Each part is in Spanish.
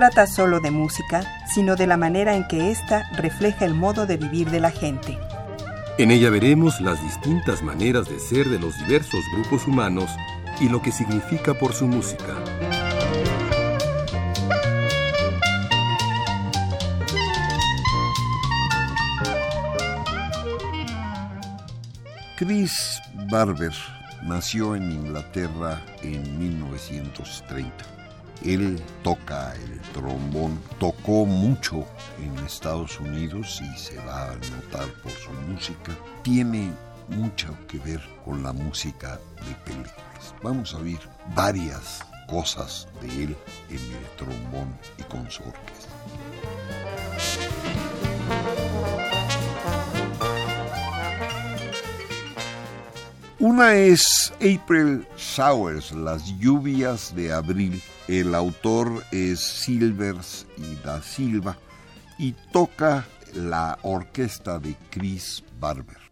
Trata solo de música, sino de la manera en que ésta refleja el modo de vivir de la gente. En ella veremos las distintas maneras de ser de los diversos grupos humanos y lo que significa por su música. Chris Barber nació en Inglaterra en 1930. Él toca el trombón, tocó mucho en Estados Unidos y se va a notar por su música. Tiene mucho que ver con la música de películas. Vamos a oír varias cosas de él en el trombón y con su orquesta. Una es April Showers, las lluvias de abril. El autor es Silvers y da Silva y toca la orquesta de Chris Barber.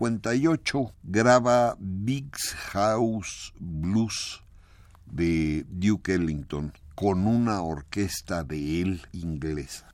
58 graba Big House Blues de Duke Ellington con una orquesta de él inglesa.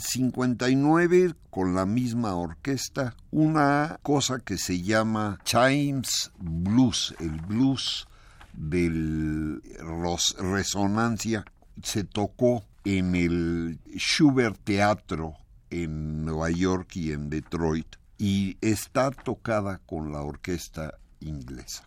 En 59, con la misma orquesta, una cosa que se llama Chimes Blues, el blues de resonancia, se tocó en el Schubert Teatro en Nueva York y en Detroit y está tocada con la orquesta inglesa.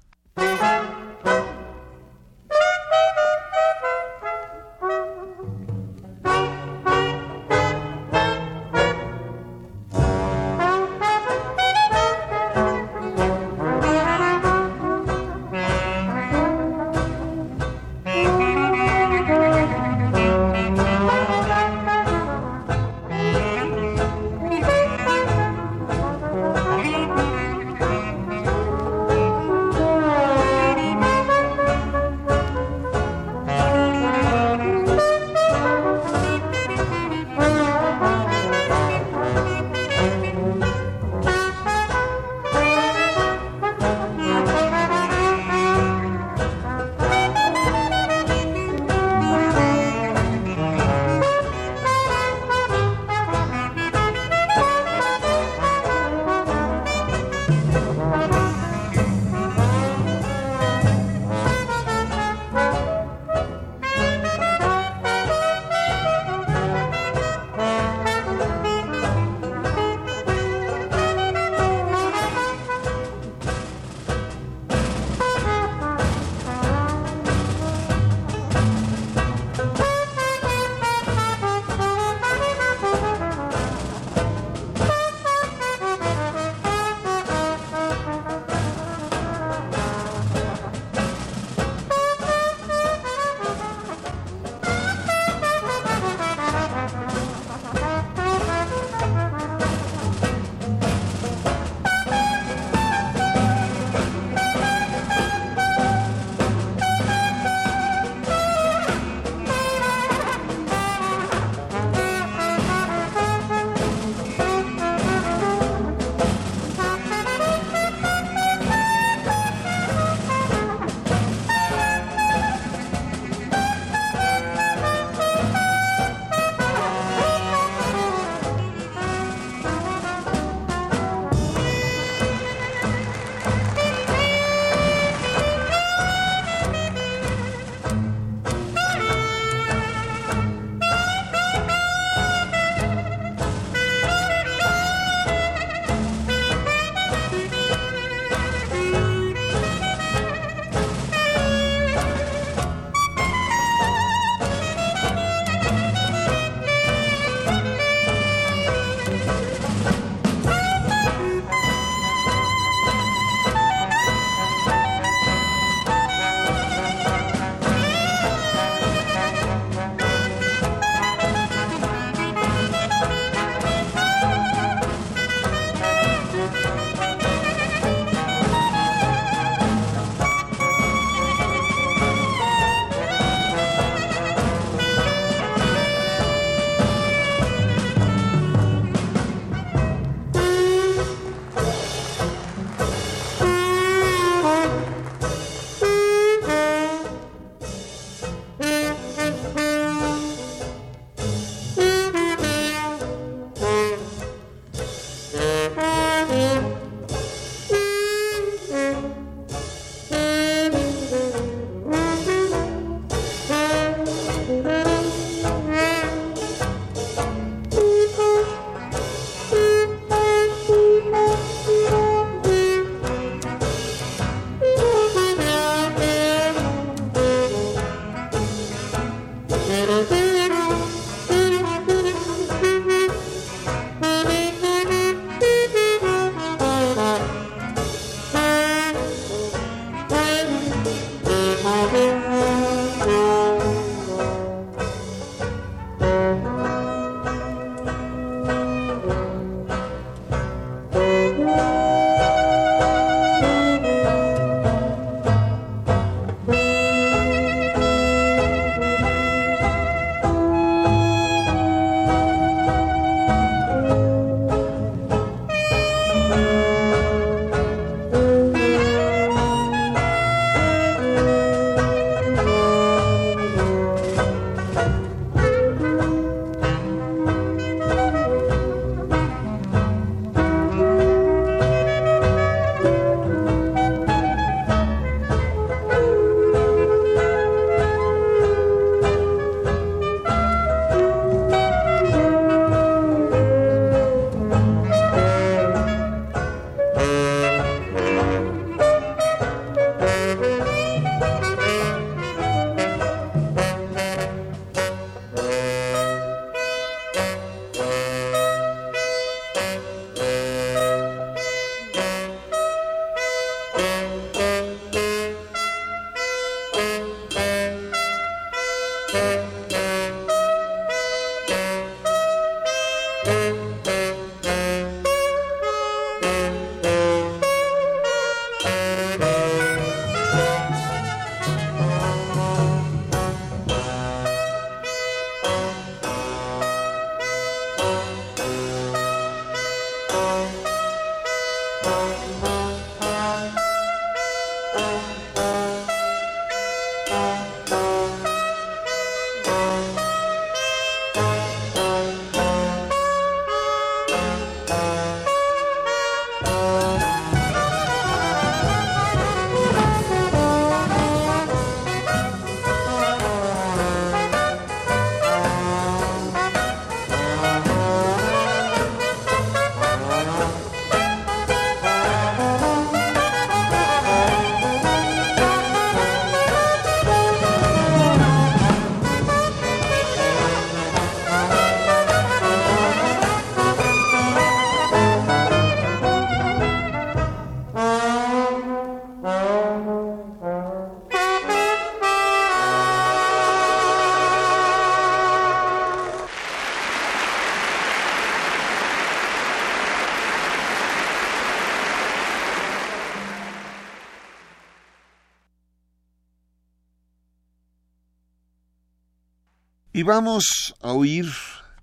Vamos a oír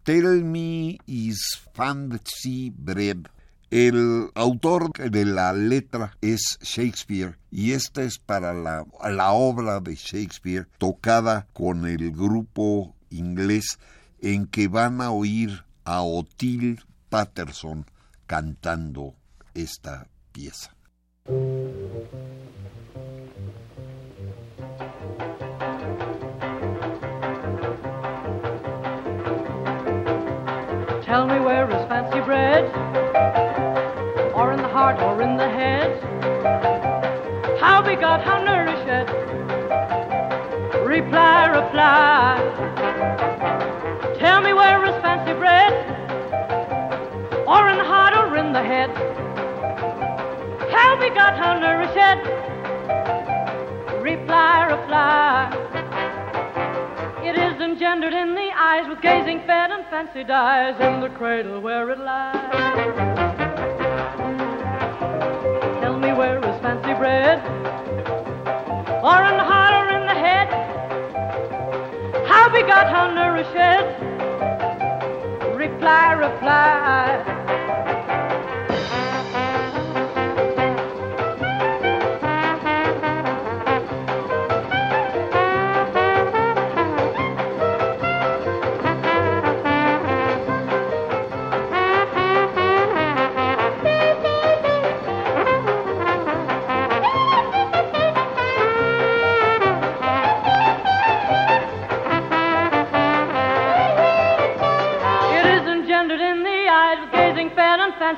Tell Me Is Fancy Bread. El autor de la letra es Shakespeare y esta es para la, la obra de Shakespeare tocada con el grupo inglés en que van a oír a Otil Patterson cantando esta pieza. Tell me where is fancy bread? Or in the heart or in the head? How begot, how nourished? Reply, reply. Tell me where is fancy bread? Or in the heart or in the head? How begot, how nourished? Reply, reply. It is engendered in the eyes with gazing fed fancy dies in the cradle where it lies. Tell me where is fancy bread? Or in the heart or in the head? How begot, how nourished? Reply, reply.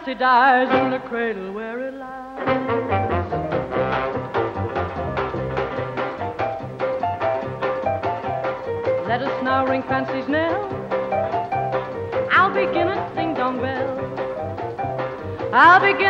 Fancy dies in the cradle where it lies. Let us now ring fancy's knell. I'll begin it, ding dong bell. I'll begin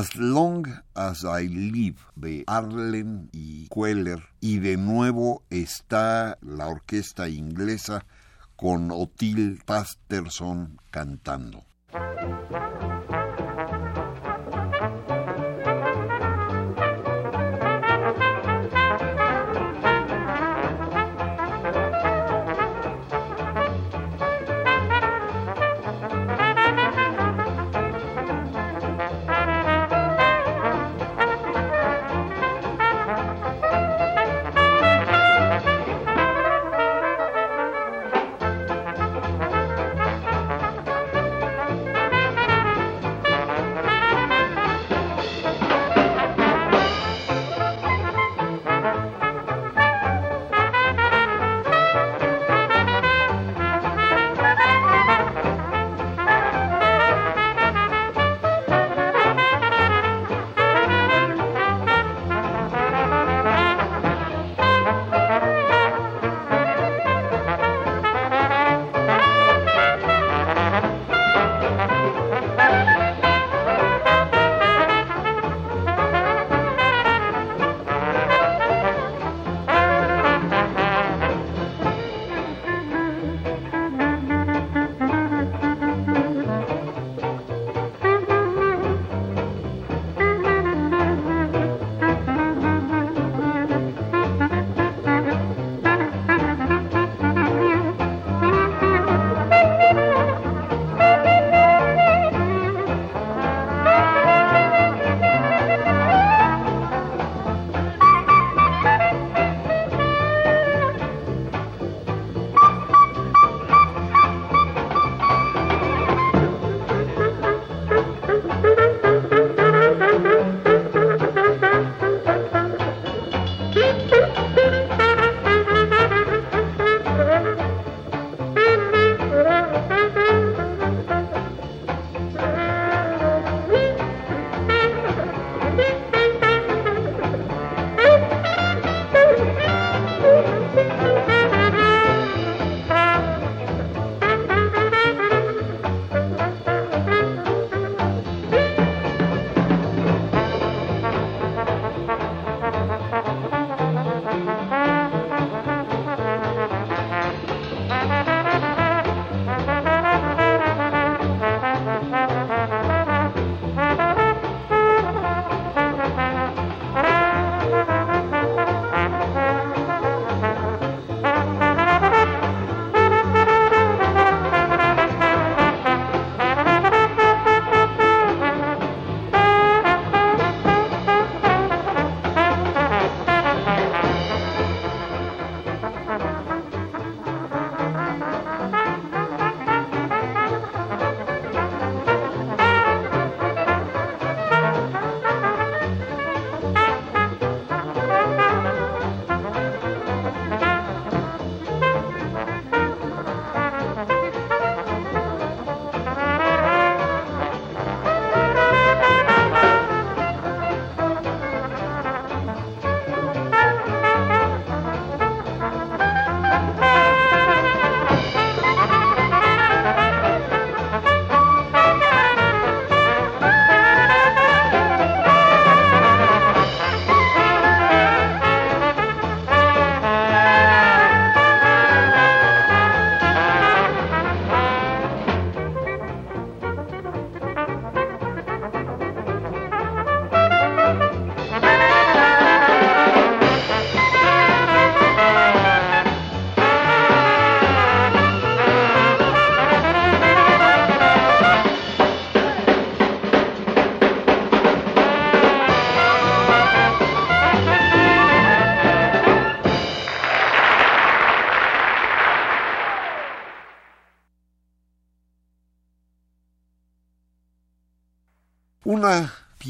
As Long as I Live de Arlen y Queller y de nuevo está la orquesta inglesa con Otil Pasterson cantando.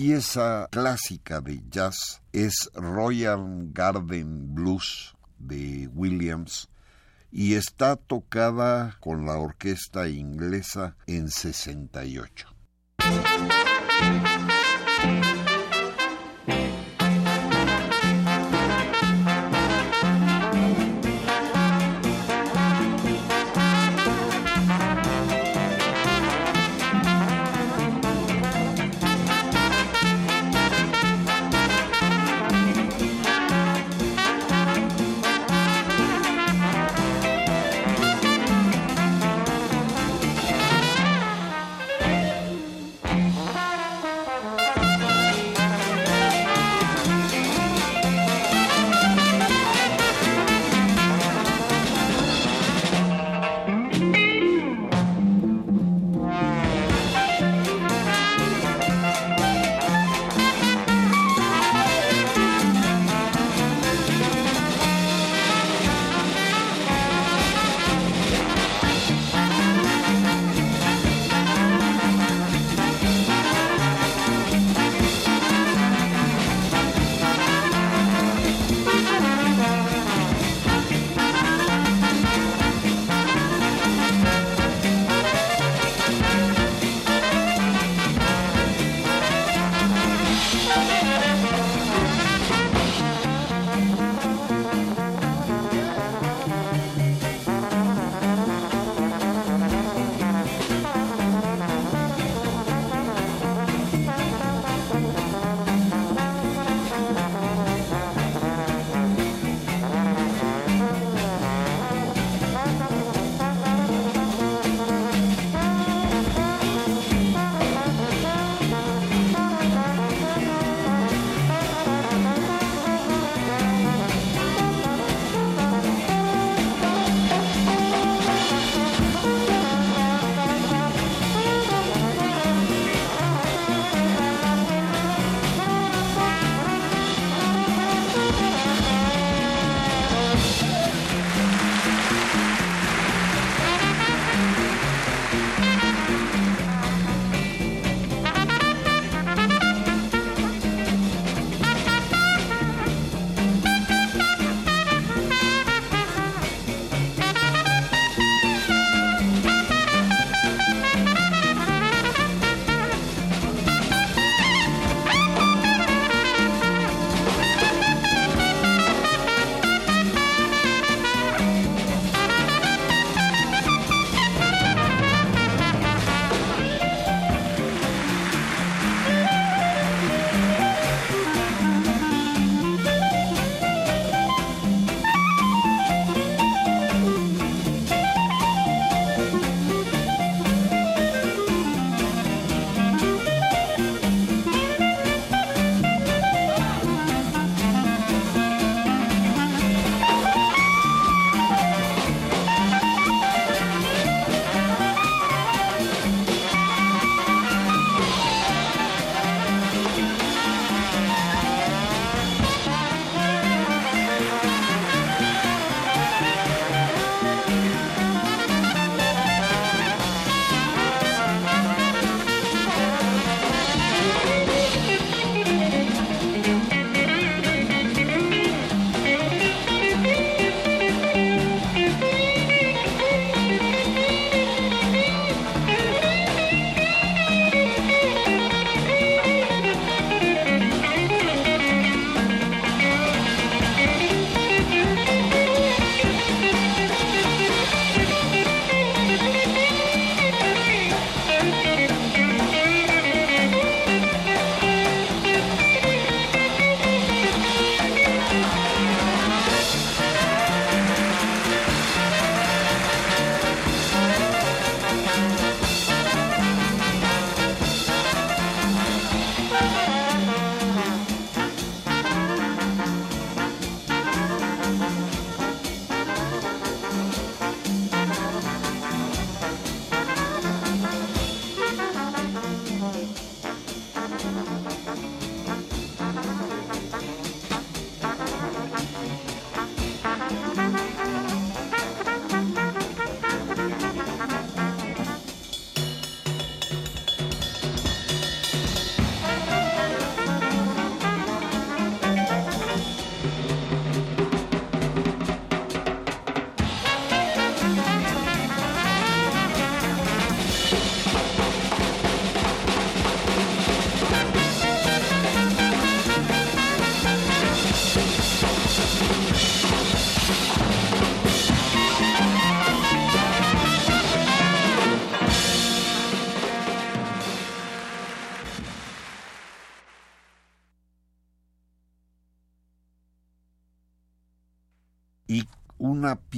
Pieza clásica de jazz es Royal Garden Blues de Williams y está tocada con la orquesta inglesa en 68.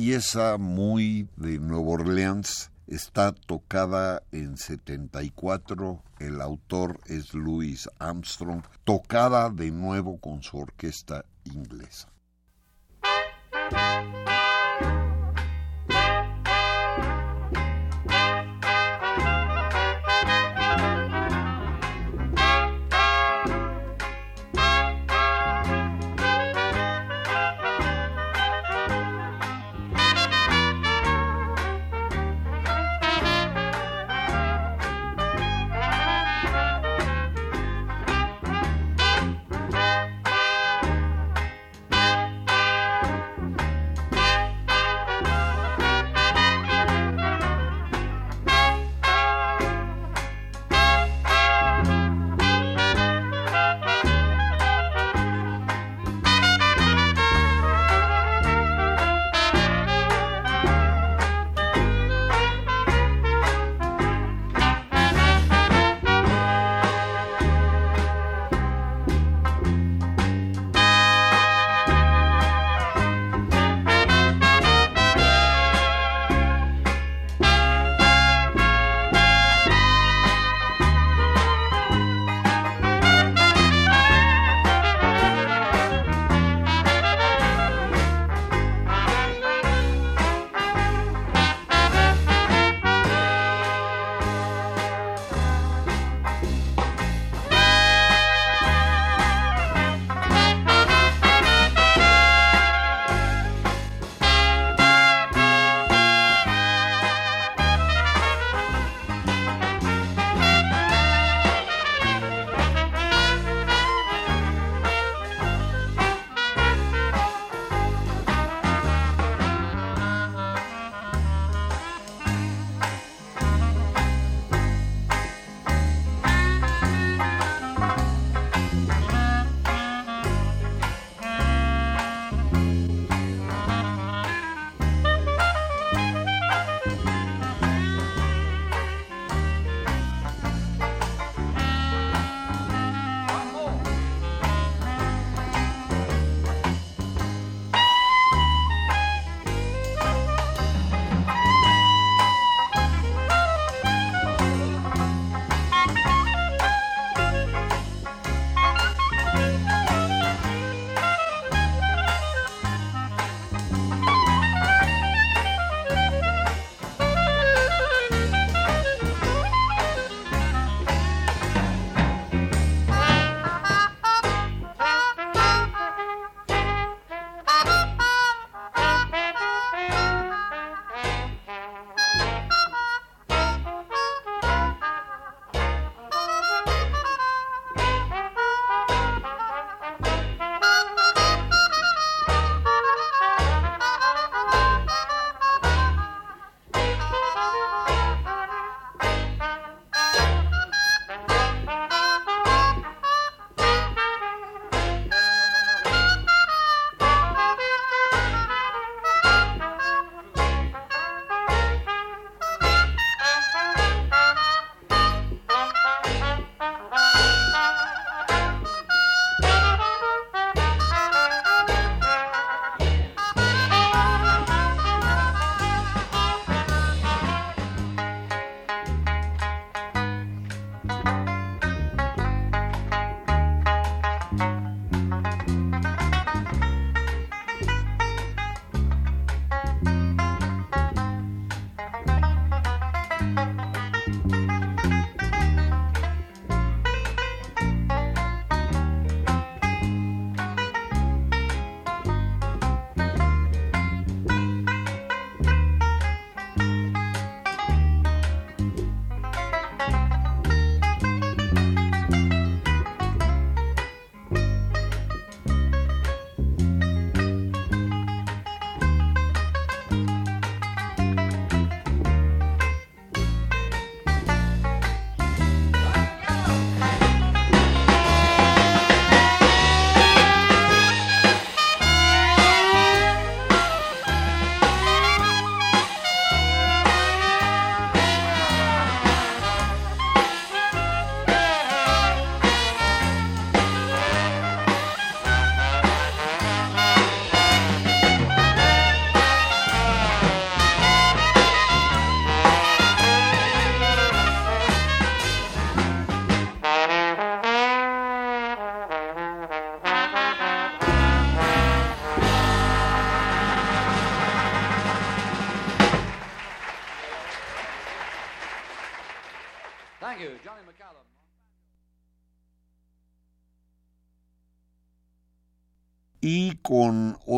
Pieza muy de Nueva Orleans está tocada en 74, el autor es Louis Armstrong, tocada de nuevo con su orquesta inglesa.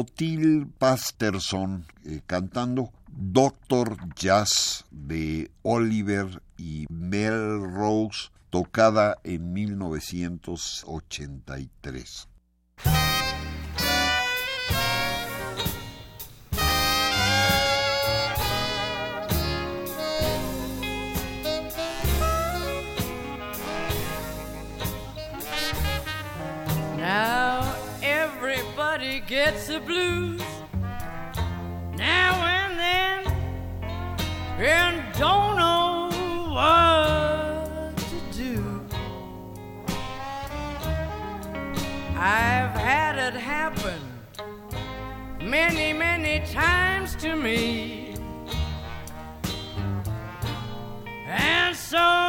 Otil Pasterson eh, cantando Doctor Jazz de Oliver y Melrose, tocada en 1983. Gets the blues now and then and don't know what to do. I've had it happen many, many times to me. And so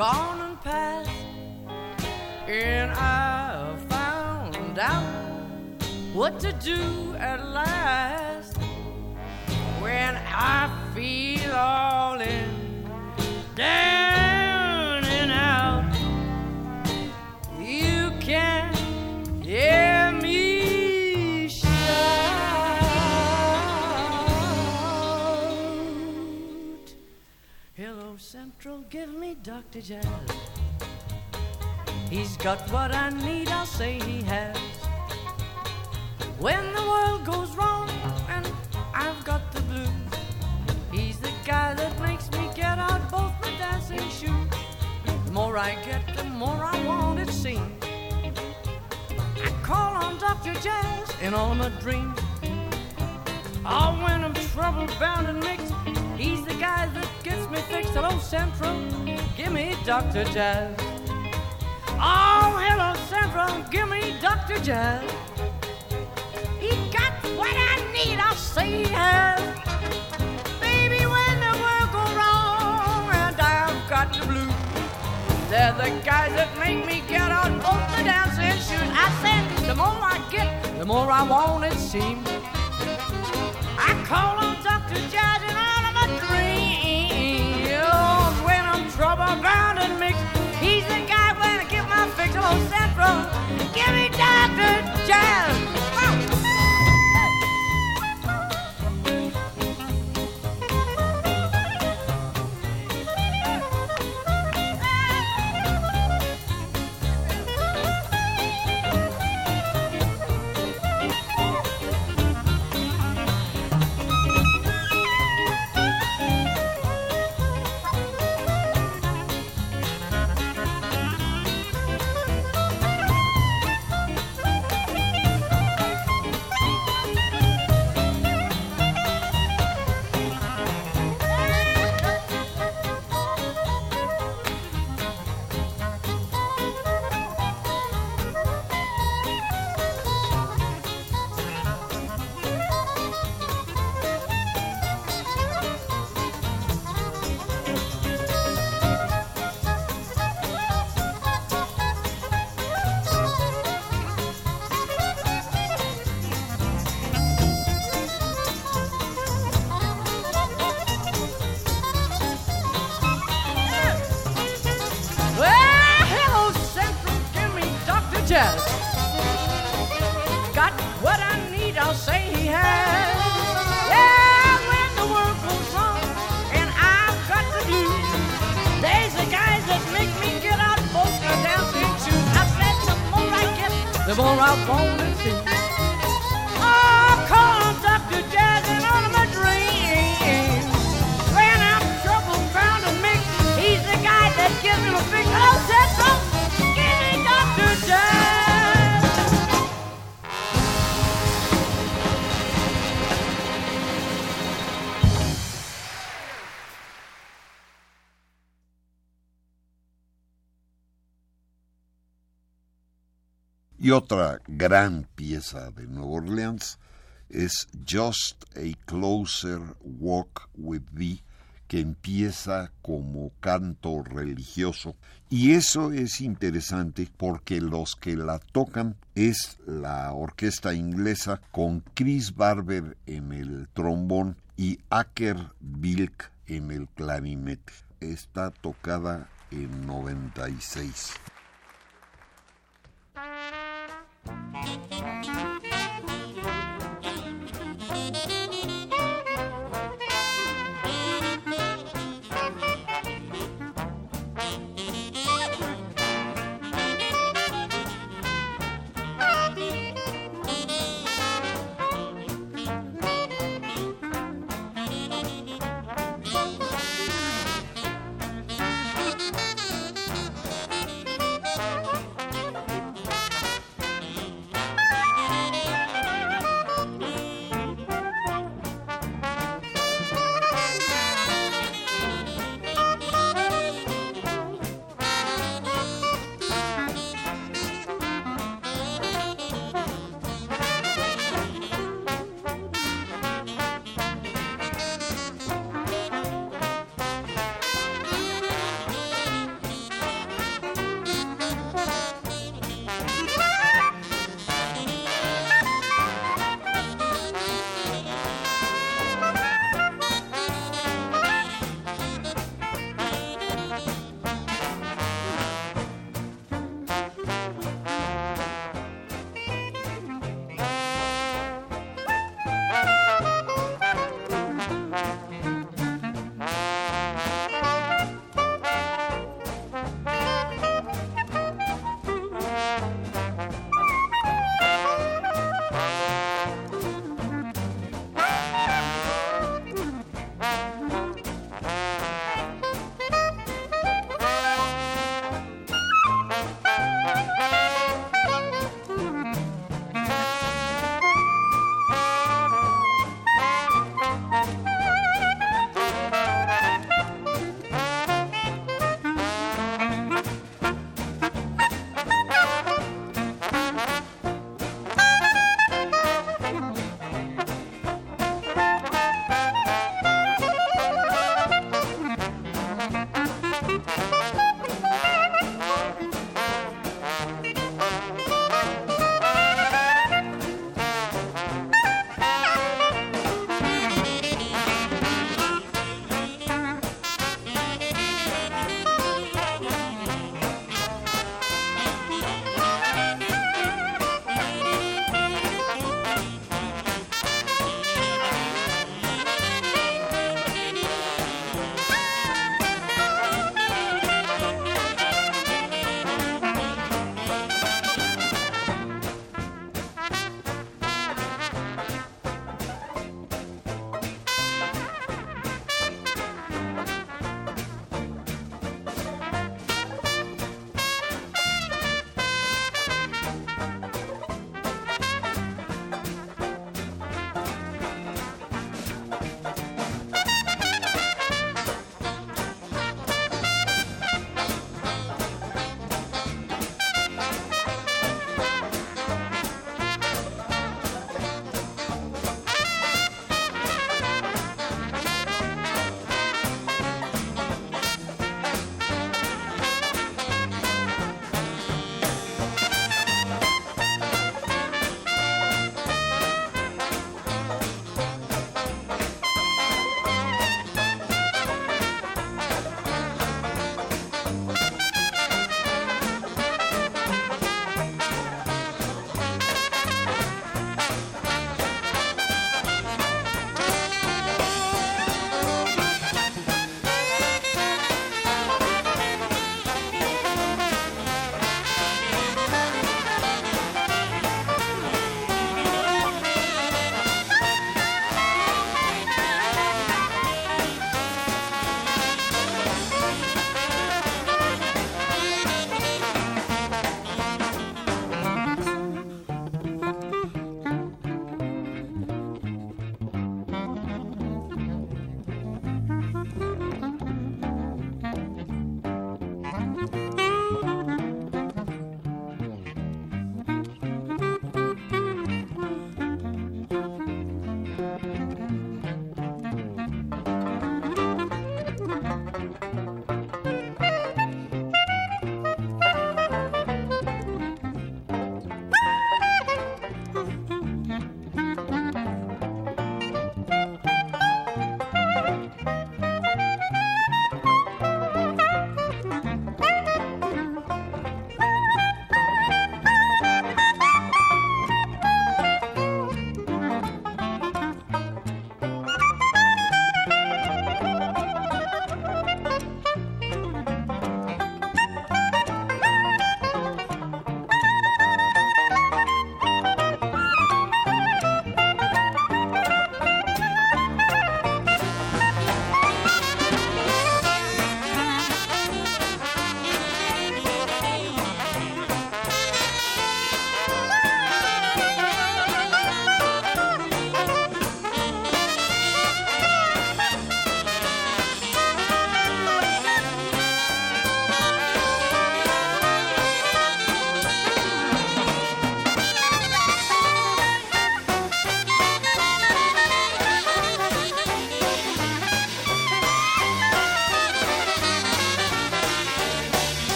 gone and passed, and I found out what to do at last. When I feel all in down He's got what I need, I'll say he has. When the world goes wrong and I've got the blues, he's the guy that makes me get out both my dancing shoes. The more I get, the more I want it seems. I call on Dr. Jazz in all my dreams. Oh, when I'm trouble bound and mixed, he's the guy that gets me fixed. Hello, Central, give me Dr. Jazz. Oh, hello, Central, give me Dr. Jazz. He got what I need, I'll say he has. Baby, when the world goes wrong and I've got the blues, they're the guys that make me get out both the dancing shoes. I said, the more I get, the more I want it seems. I call on Trouble bound and mixed, he's the guy when I get my fix. Hello, Central, give me Dr. Jazz. Got what I need, I'll say he has. Yeah, when the world goes wrong and I've got the blues, there's the guys that make me get out both the dancing shoes. I said the more I get, the more I want oh, to see. Oh, on Dr. Jazz and all of my dreams. When I'm to he's the guy that gives me a big, Oh, Central, give me Dr. Jazz. Y otra gran pieza de Nueva Orleans es Just a Closer Walk with Thee, que empieza como canto religioso. Y eso es interesante porque los que la tocan es la orquesta inglesa con Chris Barber en el trombón y Aker Bilk en el clarinete. Está tocada en 96. Música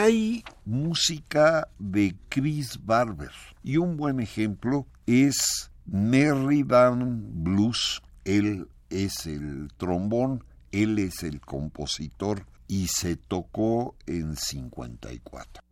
hay música de Chris Barber. Y un buen ejemplo es Merridan Blues. Él es el trombón, él es el compositor y se tocó en 54.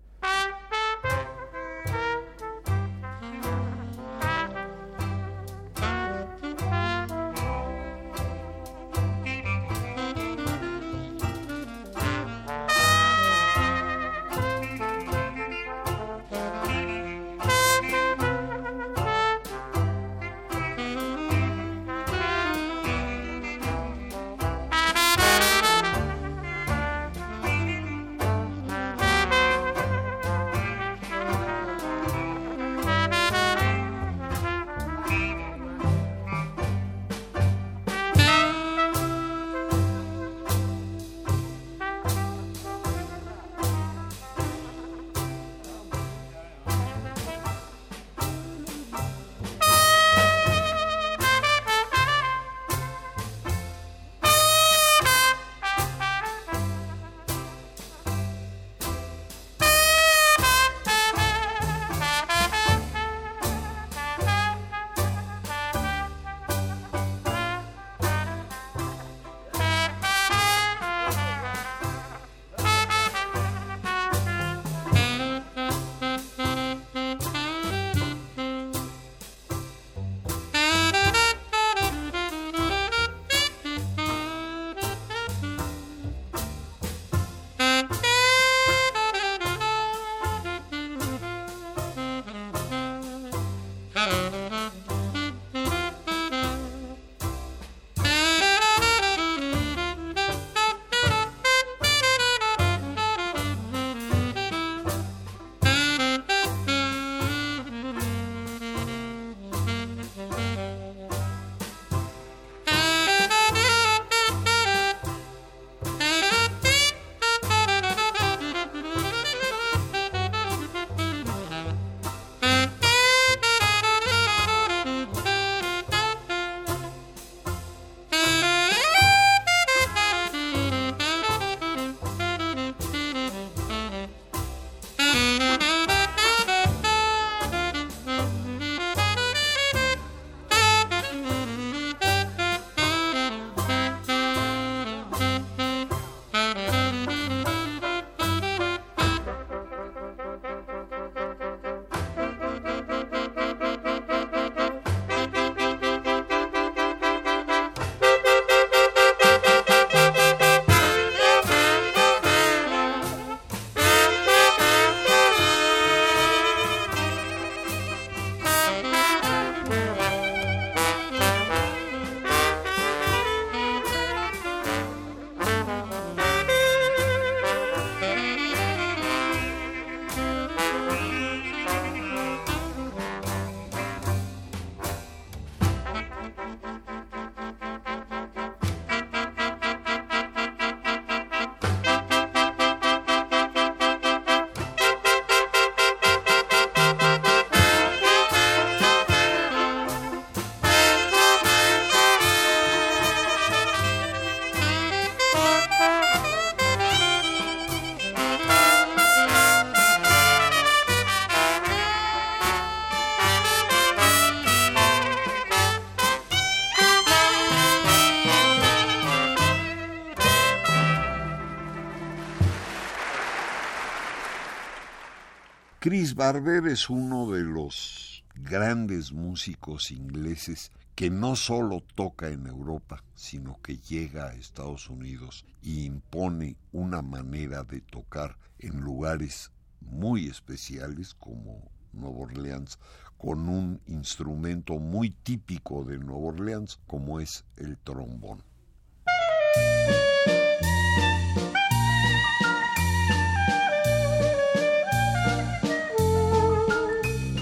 Barber es uno de los grandes músicos ingleses que no solo toca en Europa, sino que llega a Estados Unidos y impone una manera de tocar en lugares muy especiales como Nueva Orleans, con un instrumento muy típico de Nueva Orleans como es el trombón.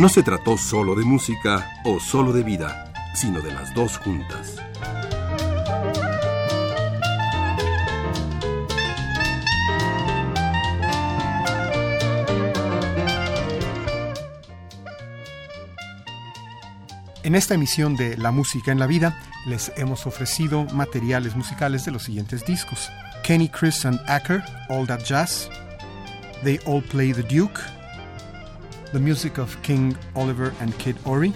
No se trató solo de música o solo de vida, sino de las dos juntas. En esta emisión de La Música en la Vida les hemos ofrecido materiales musicales de los siguientes discos. Kenny, Chris and Acker, All That Jazz. They All Play the Duke. The Music of King Oliver and Kid Ory.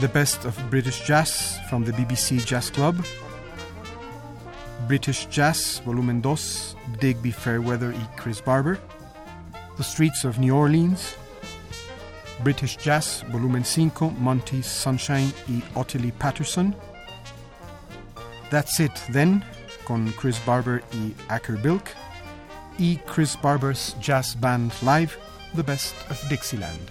The Best of British Jazz from the BBC Jazz Club. British Jazz, Volumen 2, Digby Fairweather y Chris Barber. The Streets of New Orleans. British Jazz, volumen 5, Monty Sunshine y Ottilie Patterson. That's It Then, con Chris Barber y Acker Bilk. Y Chris Barber's Jazz Band Live, The Best of Dixieland.